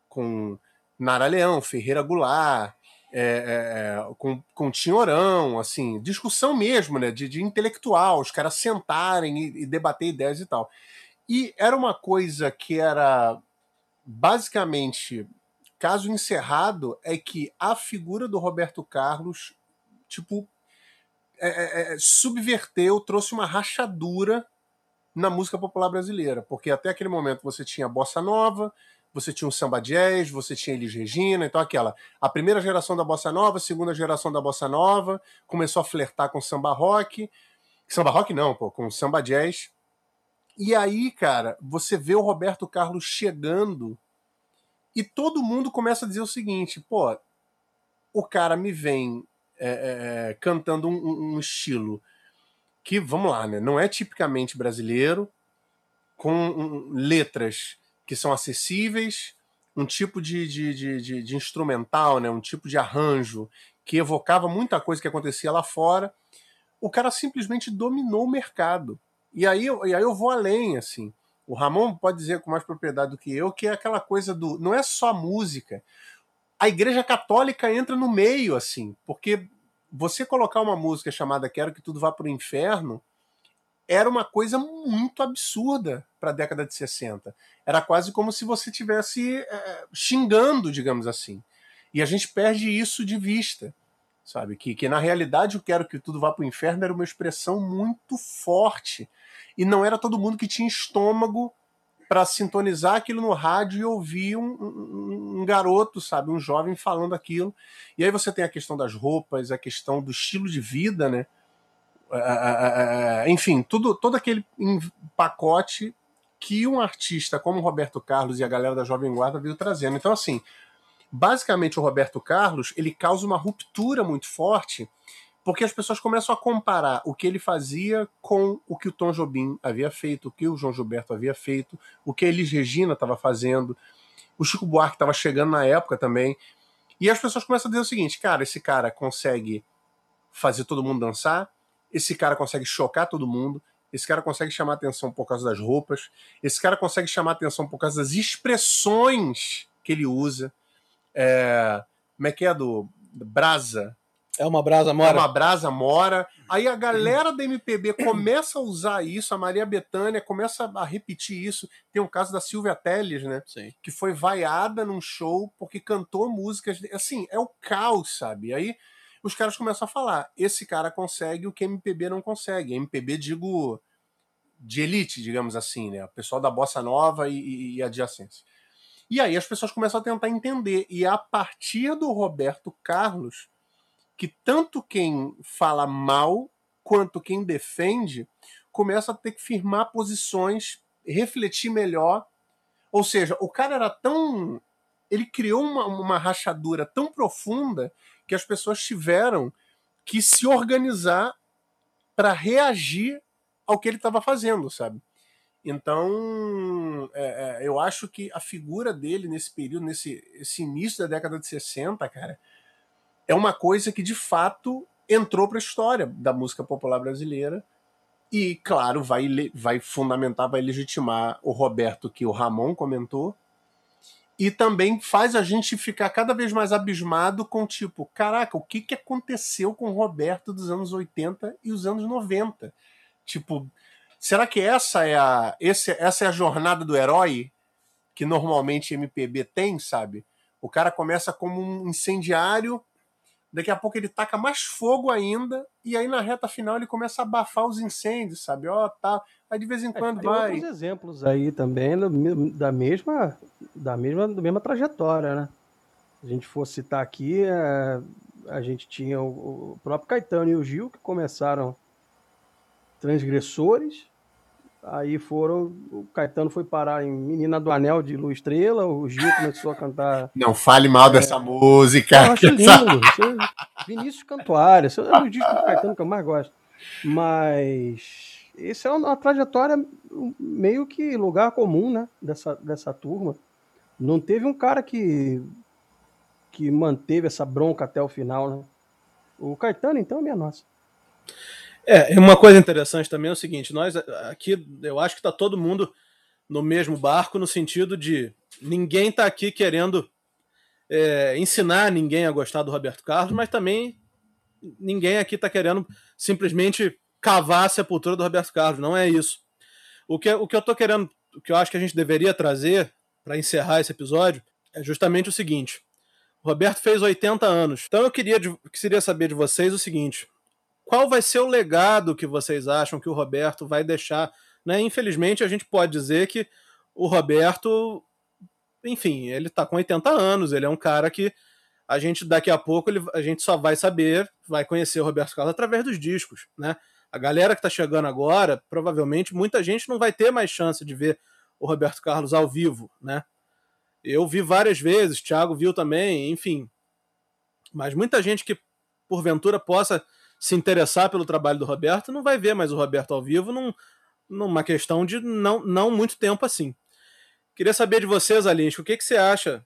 com Nara Leão, Ferreira Goulart, é, é, com, com Tinhorão, assim, discussão mesmo, né, de, de intelectual, os caras sentarem e, e debater ideias e tal. E era uma coisa que era basicamente caso encerrado é que a figura do Roberto Carlos, tipo, é, é, subverteu, trouxe uma rachadura na música popular brasileira, porque até aquele momento você tinha bossa nova, você tinha o samba jazz, você tinha Elis Regina, então aquela, a primeira geração da bossa nova, a segunda geração da bossa nova, começou a flertar com samba rock, samba rock não, pô, com samba jazz. E aí, cara, você vê o Roberto Carlos chegando e todo mundo começa a dizer o seguinte, pô, o cara me vem é, é, cantando um, um, estilo que, vamos lá, né, não é tipicamente brasileiro, com um, letras que são acessíveis, um tipo de, de, de, de, instrumental, né, um tipo de arranjo que evocava muita coisa que acontecia lá fora. O cara simplesmente dominou o mercado. E aí, e aí eu vou além, assim. O Ramon pode dizer com mais propriedade do que eu que é aquela coisa do. Não é só música. A Igreja Católica entra no meio, assim, porque você colocar uma música chamada Quero que Tudo Vá para o Inferno era uma coisa muito absurda para a década de 60. Era quase como se você estivesse é, xingando, digamos assim. E a gente perde isso de vista, sabe? Que, que na realidade o Quero que Tudo Vá para o Inferno era uma expressão muito forte. E não era todo mundo que tinha estômago para sintonizar aquilo no rádio e ouvir um, um, um, garoto, sabe, um jovem falando aquilo. E aí você tem a questão das roupas, a questão do estilo de vida, né? enfim, tudo, todo aquele pacote que um artista como Roberto Carlos e a galera da Jovem Guarda veio trazendo. Então, assim, basicamente o Roberto Carlos ele causa uma ruptura muito forte porque as pessoas começam a comparar o que ele fazia com o que o Tom Jobim havia feito, o que o João Gilberto havia feito, o que a Elis Regina estava fazendo, o Chico Buarque estava chegando na época também. E as pessoas começam a dizer o seguinte: cara, esse cara consegue fazer todo mundo dançar, esse cara consegue chocar todo mundo, esse cara consegue chamar atenção por causa das roupas, esse cara consegue chamar atenção por causa das expressões que ele usa. É, como é que é do Brasa? É uma brasa mora. É uma brasa mora. Aí a galera da MPB começa a usar isso, a Maria Bethânia começa a repetir isso. Tem um caso da Silvia Telles, né? Sim. Que foi vaiada num show porque cantou músicas. Assim, é o caos, sabe? Aí os caras começam a falar: esse cara consegue o que MPB não consegue. MPB, digo, de elite, digamos assim, né? O pessoal da Bossa Nova e, e, e adjacência. E aí as pessoas começam a tentar entender. E a partir do Roberto Carlos que tanto quem fala mal quanto quem defende começa a ter que firmar posições, refletir melhor. Ou seja, o cara era tão. Ele criou uma, uma rachadura tão profunda que as pessoas tiveram que se organizar para reagir ao que ele estava fazendo, sabe? Então, é, é, eu acho que a figura dele nesse período, nesse esse início da década de 60, cara, é uma coisa que de fato entrou para a história da música popular brasileira e, claro, vai, vai fundamentar, vai legitimar o Roberto que o Ramon comentou e também faz a gente ficar cada vez mais abismado com tipo, caraca, o que, que aconteceu com o Roberto dos anos 80 e os anos 90? Tipo, será que essa é a esse, essa é a jornada do herói que normalmente MPB tem, sabe? O cara começa como um incendiário Daqui a pouco ele taca mais fogo ainda, e aí na reta final ele começa a abafar os incêndios, sabe? Ó, oh, tá. Aí de vez em é, quando é, tem vai. outros exemplos aí também da mesma, da mesma, da mesma trajetória, né? Se a gente for citar aqui, é, a gente tinha o, o próprio Caetano e o Gil que começaram transgressores, Aí foram. O Caetano foi parar em Menina do Anel de Lu Estrela, o Gil começou a cantar. Não fale mal é... dessa música. Eu acho lindo. (laughs) Vinícius Cantuária, esse é o disco do Caetano que eu mais gosto. Mas esse é uma trajetória meio que lugar comum, né? Dessa, dessa turma. Não teve um cara que, que manteve essa bronca até o final, né? O Caetano, então, é minha nossa. É, uma coisa interessante também é o seguinte: nós aqui, eu acho que está todo mundo no mesmo barco, no sentido de ninguém está aqui querendo é, ensinar ninguém a gostar do Roberto Carlos, mas também ninguém aqui está querendo simplesmente cavar a sepultura do Roberto Carlos. Não é isso. O que, o que eu estou querendo, o que eu acho que a gente deveria trazer para encerrar esse episódio é justamente o seguinte. O Roberto fez 80 anos. Então eu queria, queria saber de vocês o seguinte: qual vai ser o legado que vocês acham que o Roberto vai deixar? Né? Infelizmente, a gente pode dizer que o Roberto, enfim, ele está com 80 anos, ele é um cara que a gente daqui a pouco ele, a gente só vai saber, vai conhecer o Roberto Carlos através dos discos, né? A galera que está chegando agora, provavelmente muita gente não vai ter mais chance de ver o Roberto Carlos ao vivo, né? Eu vi várias vezes, Thiago viu também, enfim. Mas muita gente que porventura possa se interessar pelo trabalho do Roberto, não vai ver mais o Roberto ao vivo num, numa questão de não, não muito tempo assim. Queria saber de vocês, Alins, o que, que você acha?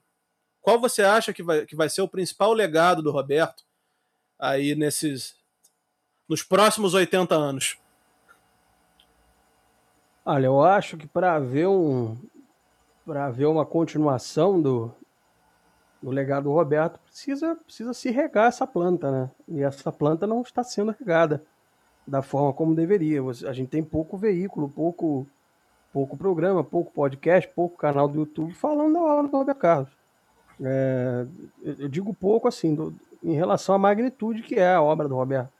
Qual você acha que vai, que vai ser o principal legado do Roberto aí nesses. nos próximos 80 anos? Olha, eu acho que para ver um para ver uma continuação do, o legado do Roberto precisa, precisa se regar essa planta, né? E essa planta não está sendo regada da forma como deveria. A gente tem pouco veículo, pouco, pouco programa, pouco podcast, pouco canal do YouTube falando da obra do Roberto Carlos. É, eu digo pouco assim, do, em relação à magnitude que é a obra do Roberto.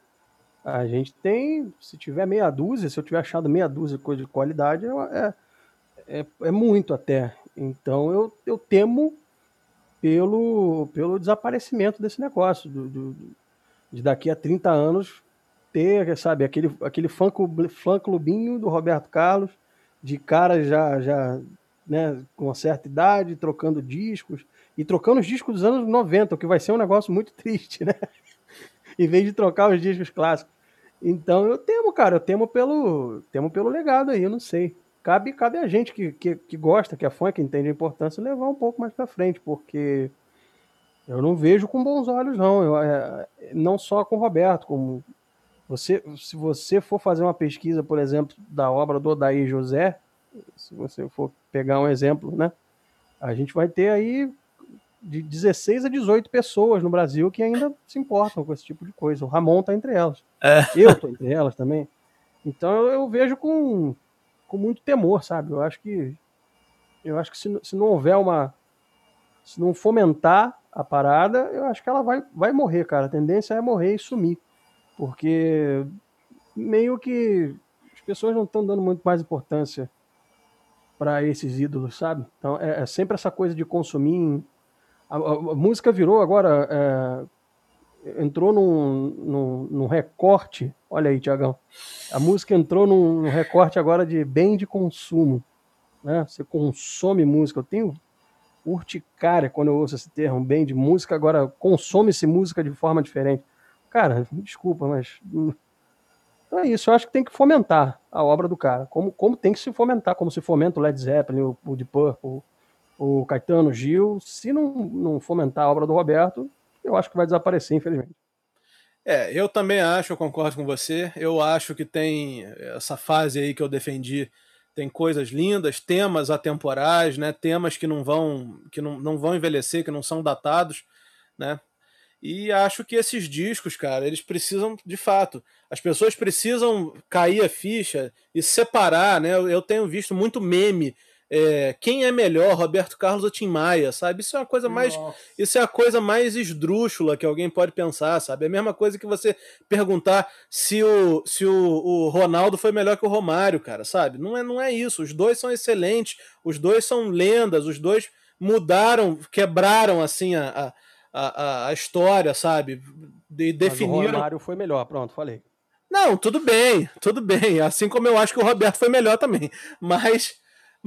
A gente tem, se tiver meia dúzia, se eu tiver achado meia dúzia coisa de qualidade, é, é, é muito até. Então eu, eu temo pelo, pelo desaparecimento desse negócio, do, do, de daqui a 30 anos ter, sabe, aquele, aquele fã, clubinho do Roberto Carlos, de cara já, já né, com certa idade, trocando discos, e trocando os discos dos anos 90, o que vai ser um negócio muito (laughs) triste, né? em vez de trocar os discos clássicos. Então eu temo, cara, eu temo pelo, temo pelo legado aí, eu não sei. Cabe, cabe a gente que, que, que gosta, que é fã, que entende a importância, levar um pouco mais para frente, porque eu não vejo com bons olhos, não. Eu, é, não só com o Roberto, como você, se você for fazer uma pesquisa, por exemplo, da obra do Odair José, se você for pegar um exemplo, né? A gente vai ter aí de 16 a 18 pessoas no Brasil que ainda se importam com esse tipo de coisa. O Ramon tá entre elas. É. Eu tô entre elas também. Então eu, eu, vejo com, com muito temor, sabe? Eu acho que eu acho que se, se não houver uma se não fomentar a parada, eu acho que ela vai, vai morrer, cara. A tendência é morrer e sumir. Porque meio que as pessoas não estão dando muito mais importância para esses ídolos, sabe? Então é, é, sempre essa coisa de consumir. A, a, a música virou agora. É, entrou num, num, num, recorte. Olha aí, Tiagão. A música entrou num, recorte agora de bem de consumo. Né? Você consome música. Eu tenho urticária quando eu ouço esse termo, bem de música, agora consome-se música de forma diferente. Cara, desculpa, mas então é isso, eu acho que tem que fomentar a obra do cara, como, como tem que se fomentar, como se fomenta o Led Zeppelin, o, o Deep Purple, o Caetano, Gil. Se não, não fomentar a obra do Roberto, eu acho que vai desaparecer, infelizmente. É, eu também acho, eu concordo com você. Eu acho que tem essa fase aí que eu defendi, tem coisas lindas, temas atemporais, né? Temas que não vão que não, não vão envelhecer, que não são datados, né? E acho que esses discos, cara, eles precisam, de fato, as pessoas precisam cair a ficha e separar, né? Eu tenho visto muito meme. É, quem é melhor, Roberto Carlos ou Tim Maia, sabe? Isso é uma coisa mais. Nossa. Isso é a coisa mais esdrúxula que alguém pode pensar, sabe? É a mesma coisa que você perguntar se o, se o, o Ronaldo foi melhor que o Romário, cara, sabe? Não é, não é isso. Os dois são excelentes, os dois são lendas, os dois mudaram, quebraram assim a, a a, a, história, sabe? De, definiram. Mas o Romário foi melhor, pronto, falei. Não, tudo bem, tudo bem. Assim como eu acho que o Roberto foi melhor também. Mas,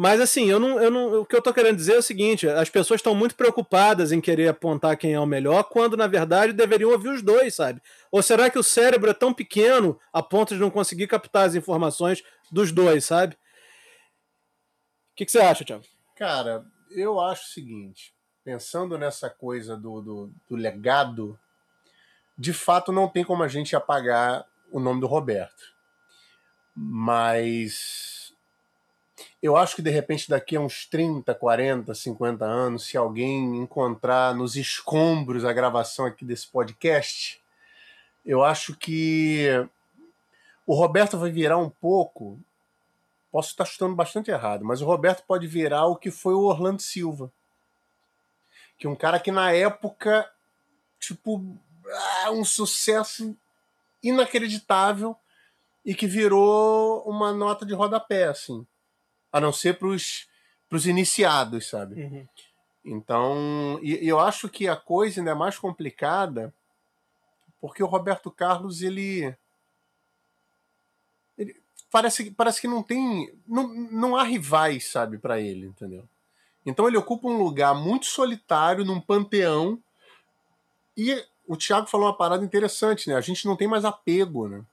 mas assim, eu não, eu não, o que eu tô querendo dizer é o seguinte: as pessoas estão muito preocupadas em querer apontar quem é o melhor, quando na verdade deveriam ouvir os dois, sabe? Ou será que o cérebro é tão pequeno a ponto de não conseguir captar as informações dos dois, sabe? O que, que você acha, Thiago? Cara, eu acho o seguinte: pensando nessa coisa do, do, do, legado, de fato não tem como a gente apagar o nome do Roberto. Mas eu acho que de repente daqui a uns 30, 40, 50 anos, se alguém encontrar nos escombros a gravação aqui desse podcast, eu acho que o Roberto vai virar um pouco. Posso estar chutando bastante errado, mas o Roberto pode virar o que foi o Orlando Silva que um cara que na época, tipo, ah, um sucesso inacreditável e que virou uma nota de rodapé, assim. A não ser pros, pros iniciados, sabe? Uhum. Então, e, e, eu acho que a coisa ainda é mais complicada porque o Roberto Carlos, ele. ele parece, parece que não tem. Não, não há rivais, sabe, para ele, entendeu? Então ele ocupa um lugar muito solitário num panteão. E o Thiago falou uma parada interessante, né? A gente não tem mais apego, né?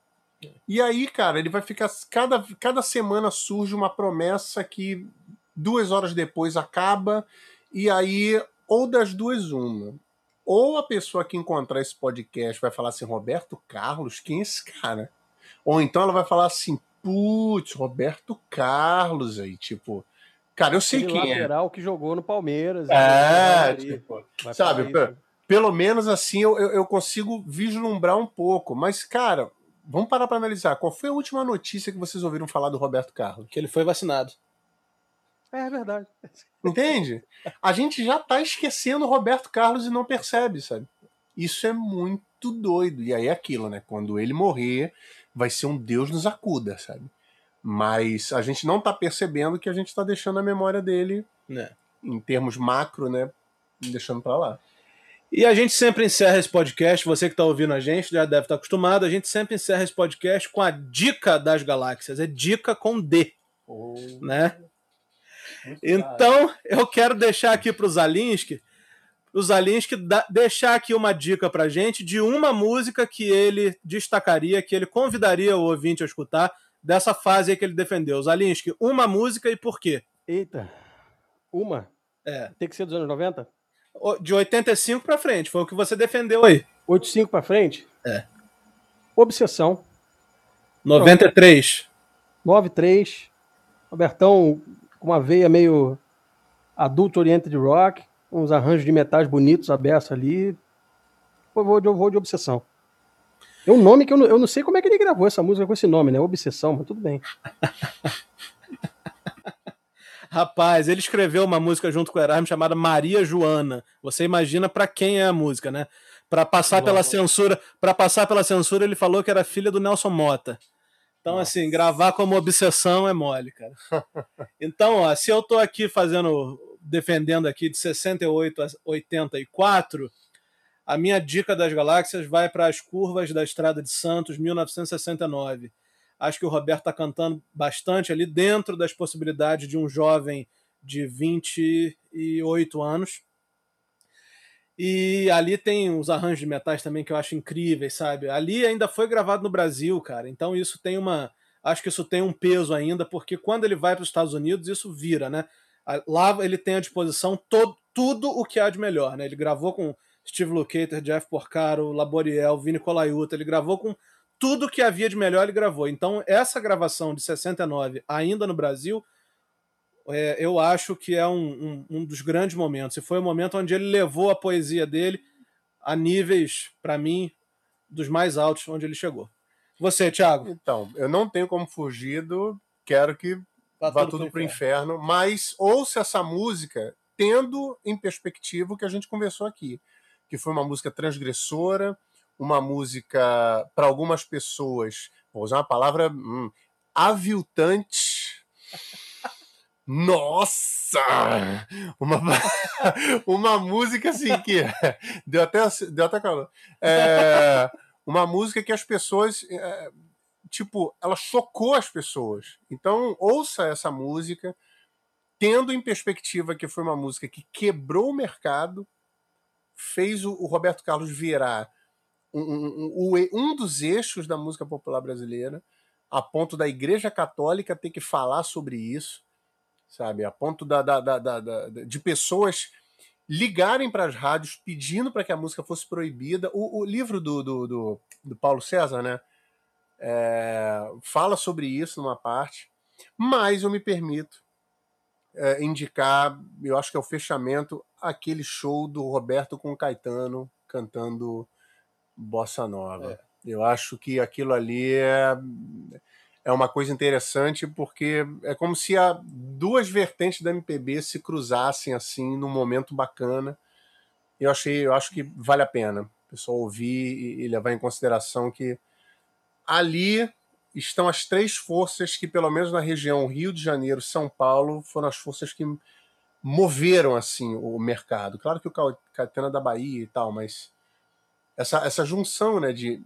E aí, cara, ele vai ficar. Cada, cada semana surge uma promessa que duas horas depois acaba, e aí, ou das duas, uma. Ou a pessoa que encontrar esse podcast vai falar assim: Roberto Carlos, quem é esse cara? Ou então ela vai falar assim: putz, Roberto Carlos aí, tipo. Cara, eu sei Aquele quem é. lateral que jogou no Palmeiras. É, tipo, sabe, pelo menos assim eu, eu consigo vislumbrar um pouco. Mas, cara, vamos parar para analisar. Qual foi a última notícia que vocês ouviram falar do Roberto Carlos? Que ele foi vacinado. É, é verdade. Entende? A gente já tá esquecendo o Roberto Carlos e não percebe, sabe? Isso é muito doido. E aí é aquilo, né? Quando ele morrer, vai ser um Deus nos acuda, sabe? Mas a gente não está percebendo que a gente está deixando a memória dele, né? em termos macro, né? Deixando para lá. E a gente sempre encerra esse podcast, você que está ouvindo a gente já deve estar tá acostumado, a gente sempre encerra esse podcast com a dica das galáxias, é dica com D, oh. né? Muito então, eu quero deixar aqui para o Zalinski o Zalinski deixar aqui uma dica pra gente de uma música que ele destacaria, que ele convidaria o ouvinte a escutar dessa fase aí que ele defendeu. Zalinski, uma música e por quê? Eita, uma? É. Tem que ser dos anos 90? De 85 pra frente, foi o que você defendeu aí. 85 pra frente? É. Obsessão. 93. 93. Robertão com uma veia meio adulto oriented rock, uns arranjos de metais bonitos, abertos ali. Eu vou, de, eu vou de Obsessão. É um nome que eu não, eu não sei como é que ele gravou essa música com esse nome, né? Obsessão, mas tudo bem. (laughs) Rapaz, ele escreveu uma música junto com o Erasmo chamada Maria Joana. Você imagina para quem é a música, né? Para passar Uau. pela censura, para passar pela censura, ele falou que era filha do Nelson Mota. Então, Nossa. assim, gravar como obsessão é mole, cara. (laughs) Então, ó, se eu tô aqui fazendo, defendendo aqui de 68 a 84, a minha dica das galáxias vai para as curvas da Estrada de Santos, 1969. Acho que o Roberto está cantando bastante ali dentro das possibilidades de um jovem de 28 anos. E ali tem uns arranjos de metais também que eu acho incríveis, sabe? Ali ainda foi gravado no Brasil, cara. Então isso tem uma. Acho que isso tem um peso ainda, porque quando ele vai para os Estados Unidos, isso vira, né? Lá ele tem à disposição todo, tudo o que há de melhor, né? Ele gravou com Steve Lukather, Jeff Porcaro, Laboriel, Vini Colaiuta, ele gravou com tudo que havia de melhor, ele gravou. Então, essa gravação de 69, ainda no Brasil, é, eu acho que é um, um, um, dos grandes momentos. E foi o momento onde ele levou a poesia dele a níveis, para mim, dos mais altos onde ele chegou. Você, Thiago? Então, eu não tenho como fugir do quero que vá, vá tudo, tudo para o inferno. inferno, mas ouça essa música tendo em perspectiva o que a gente conversou aqui que foi uma música transgressora, uma música, para algumas pessoas, vou usar uma palavra hum, aviltante. Nossa! Uma, (laughs) uma música assim que (laughs) deu até, deu até calor. É, uma música que as pessoas. É, tipo, ela chocou as pessoas. Então, ouça essa música, tendo em perspectiva que foi uma música que quebrou o mercado, fez o, o Roberto Carlos virar um, um, um, dos eixos da música popular brasileira, a ponto da Igreja Católica ter que falar sobre isso, sabe? A ponto da, da, da, da de pessoas ligarem para as rádios pedindo para que a música fosse proibida. O, o livro do, do, do, do, Paulo César, né? É, fala sobre isso numa parte, mas eu me permito é, indicar, eu acho que é o fechamento, aquele show do Roberto com o Caetano cantando Bossa Nova. É. Eu acho que aquilo ali é, é uma coisa interessante porque é como se a duas vertentes da MPB se cruzassem assim num momento bacana. Eu achei, eu acho que vale a pena o pessoal ouvir e levar em consideração que ali estão as três forças que, pelo menos na região Rio de Janeiro, São Paulo, foram as forças que moveram assim o mercado. Claro que o Caetano é da Bahia e tal, mas essa, essa junção né, de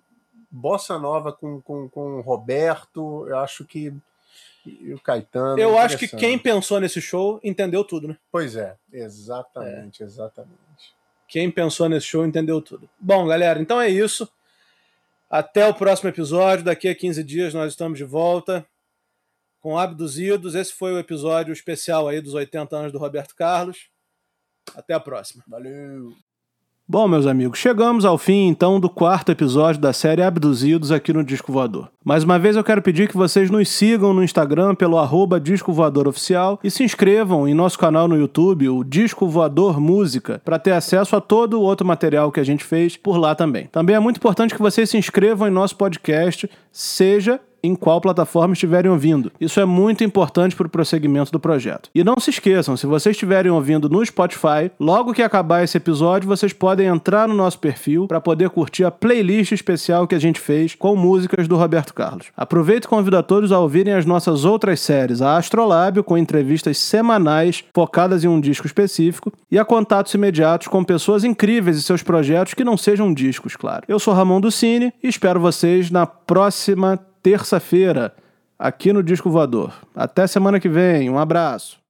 bossa nova com, com, com Roberto, eu acho que e o Caetano. Eu acho que quem pensou nesse show entendeu tudo, né? Pois é, exatamente, é. exatamente. Quem pensou nesse show entendeu tudo. Bom, galera, então é isso. Até o próximo episódio. Daqui a 15 dias nós estamos de volta com Abduzidos. Esse foi o episódio especial aí dos 80 anos do Roberto Carlos. Até a próxima. Valeu! Bom, meus amigos, chegamos ao fim então do quarto episódio da série Abduzidos aqui no Disco Voador. Mais uma vez eu quero pedir que vocês nos sigam no Instagram pelo arroba Disco Voador Oficial e se inscrevam em nosso canal no YouTube, o Disco Voador Música, para ter acesso a todo o outro material que a gente fez por lá também. Também é muito importante que vocês se inscrevam em nosso podcast, seja em qual plataforma estiverem ouvindo. Isso é muito importante para o prosseguimento do projeto. E não se esqueçam, se vocês estiverem ouvindo no Spotify, logo que acabar esse episódio, vocês podem entrar no nosso perfil para poder curtir a playlist especial que a gente fez com músicas do Roberto Carlos. Aproveito e convido a todos a ouvirem as nossas outras séries, a Astrolábio, com entrevistas semanais focadas em um disco específico, e a contatos imediatos com pessoas incríveis e seus projetos que não sejam discos, claro. Eu sou Ramon Ducini e espero vocês na próxima terça-feira, aqui no Disco Voador. Até semana que vem, um abraço.